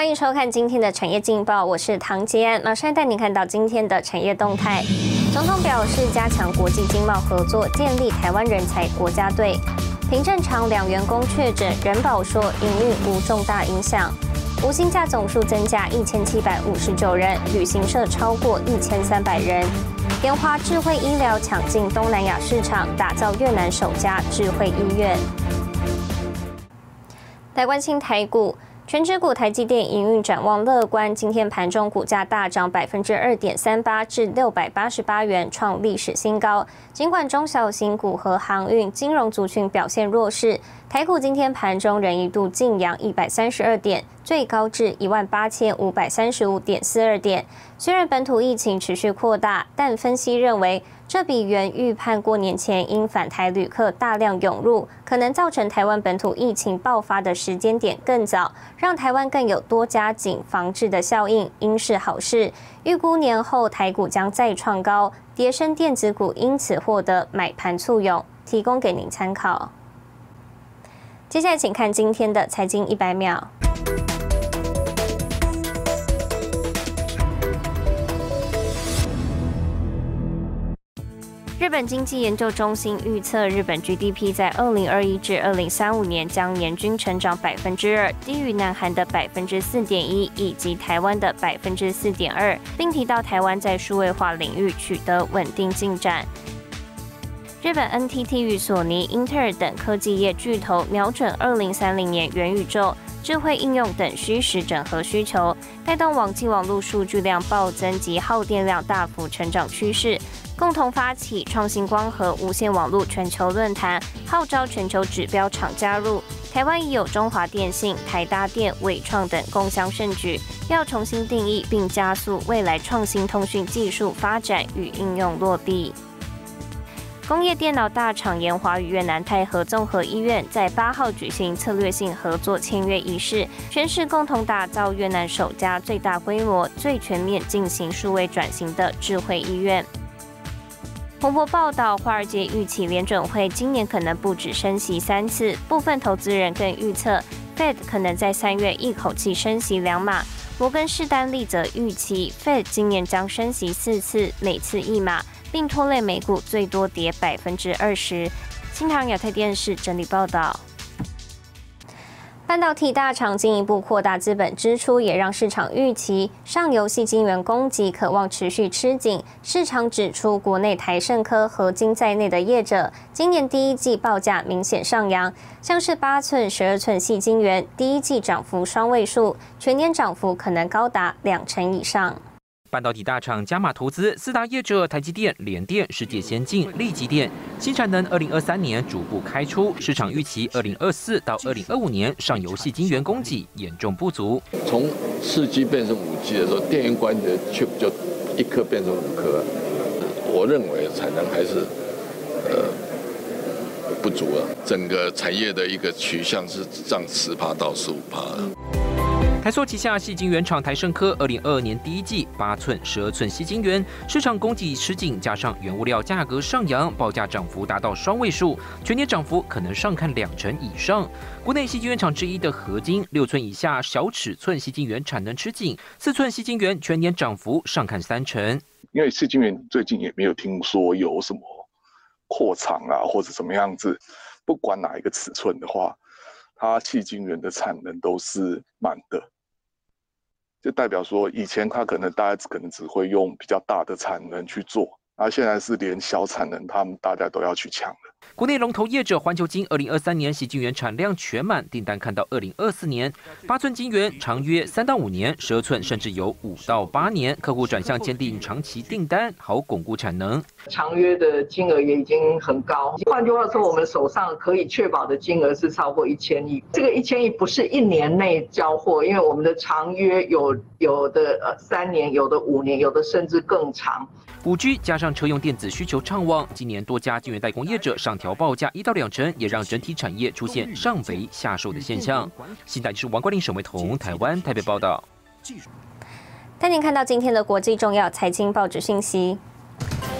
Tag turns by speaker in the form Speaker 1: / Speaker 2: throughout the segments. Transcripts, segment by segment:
Speaker 1: 欢迎收看今天的产业劲报，我是唐杰安，马上带您看到今天的产业动态。总统表示，加强国际经贸合作，建立台湾人才国家队。停正常两员工确诊，人保说营运无重大影响。无薪假总数增加一千七百五十九人，旅行社超过一千三百人。研华智慧医疗抢进东南亚市场，打造越南首家智慧医院。来关心台股。全指股台积电营运展望乐观，今天盘中股价大涨百分之二点三八，至六百八十八元，创历史新高。尽管中小型股和航运、金融族群表现弱势。台股今天盘中仍一度净扬一百三十二点，最高至一万八千五百三十五点四二点。虽然本土疫情持续扩大，但分析认为，这比原预判过年前因返台旅客大量涌入，可能造成台湾本土疫情爆发的时间点更早，让台湾更有多加紧防治的效应，应是好事。预估年后台股将再创高，叠升电子股因此获得买盘簇拥，提供给您参考。接下来，请看今天的财经一百秒。日本经济研究中心预测，日本 GDP 在二零二一至二零三五年将年均成长百分之二，低于南韩的百分之四点一以及台湾的百分之四点二，并提到台湾在数位化领域取得稳定进展。日本 NTT 与索尼、英特尔等科技业巨头瞄准二零三零年元宇宙、智慧应用等虚实整合需求，带动网际网络数据量暴增及耗电量大幅成长趋势，共同发起创新光和无线网络全球论坛，号召全球指标厂加入。台湾已有中华电信、台达电、伟创等共襄盛举，要重新定义并加速未来创新通讯技术发展与应用落地。工业电脑大厂研华与越南泰和综合医院在八号举行策略性合作签约仪式，宣誓共同打造越南首家最大规模、最全面进行数位转型的智慧医院。彭博报道，华尔街预期联准会今年可能不止升息三次，部分投资人更预测 Fed 可能在三月一口气升息两码。摩根士丹利则预期 Fed 今年将升息四次，每次一码。并拖累美股最多跌百分之二十。新唐亚太电视整理报道。半导体大厂进一步扩大资本支出，也让市场预期上游细晶圆供给渴望持续吃紧。市场指出，国内台盛科、合金在内的业者，今年第一季报价明显上扬，像是八寸、十二寸细晶圆，第一季涨幅双位数，全年涨幅可能高达两成以上。
Speaker 2: 半导体大厂加码投资，四大业者台积电、联电、世界先进、力积电，新产能二零二三年逐步开出，市场预期二零二四到二零二五年上游戏晶圆供给严重不足。
Speaker 3: 从四 G 变成五 G 的时候，电源管理的就一颗变成五颗，我认为产能还是呃不足了，整个产业的一个取向是涨十趴到十五趴。
Speaker 2: 台塑旗下细晶圆厂台盛科，二零二二年第一季八寸、十二寸细晶圆市场供给吃紧，加上原物料价格上扬，报价涨幅达到双位数，全年涨幅可能上看两成以上。国内细晶圆厂之一的合金，六寸以下小尺寸细晶圆产能吃紧，四寸细晶圆全年涨幅上看三成。
Speaker 4: 因为细晶圆最近也没有听说有什么扩厂啊，或者怎么样子，不管哪一个尺寸的话。它细晶圆的产能都是满的，就代表说以前它可能大家可能只会用比较大的产能去做。那现在是连小产能，他们大家都要去抢了。
Speaker 2: 国内龙头业者环球金，二零二三年洗晶圆产量全满，订单看到二零二四年。八寸晶圆长约三到五年，十二寸甚至有五到八年。客户转向坚定长期订单，好巩固产能。
Speaker 5: 长约的金额也已经很高。换句话说，我们手上可以确保的金额是超过一千亿。这个一千亿不是一年内交货，因为我们的长约有有的呃三年，有的五年，有的甚至更长。
Speaker 2: 五 G 加上车用电子需求畅旺，今年多家晶圆代工业者上调报价一到两成，也让整体产业出现上肥下瘦的现象。现在是王冠林、沈维彤，台湾台北报道。
Speaker 1: 带您看到今天的国际重要财经报纸信息。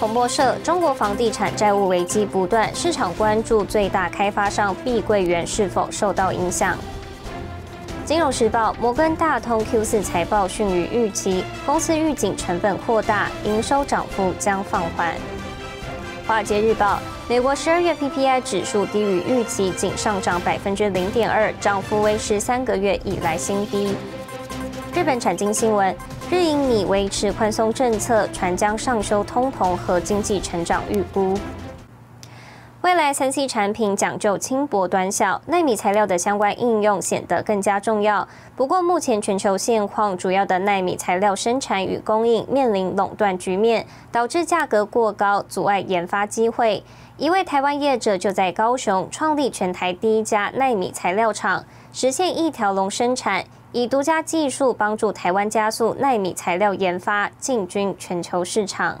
Speaker 1: 彭博社：中国房地产债务危机不断，市场关注最大开发商碧桂园是否受到影响。金融时报，摩根大通 Q 四财报逊于预期，公司预警成本扩大，营收涨幅将放缓。华尔街日报，美国十二月 PPI 指数低于预期，仅上涨百分之零点二，涨幅为十三个月以来新低。日本产经新闻，日银拟维持宽松政策，船将上修通膨和经济成长预估。未来三 C 产品讲究轻薄短小，纳米材料的相关应用显得更加重要。不过，目前全球现况，主要的纳米材料生产与供应面临垄断局面，导致价格过高，阻碍研发机会。一位台湾业者就在高雄创立全台第一家纳米材料厂，实现一条龙生产，以独家技术帮助台湾加速纳米材料研发，进军全球市场。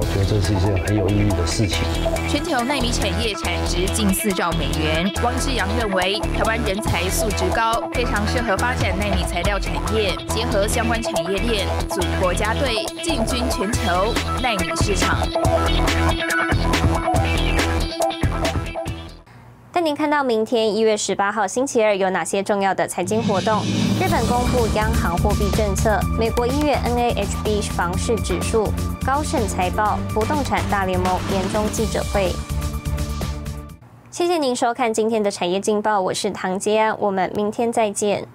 Speaker 6: 好，我觉得这是一件很有意义的事情。
Speaker 7: 全球纳米产业产值近四兆美元。汪志阳认为，台湾人才素质高，非常适合发展纳米材料产业，结合相关产业链，组国家队，进军全球纳米市场。
Speaker 1: 带您看到明天一月十八号星期二有哪些重要的财经活动？日本公布央行货币政策，美国一月 NAHB 房市指数，高盛财报，不动产大联盟年终记者会。谢谢您收看今天的产业劲报，我是唐佳，我们明天再见。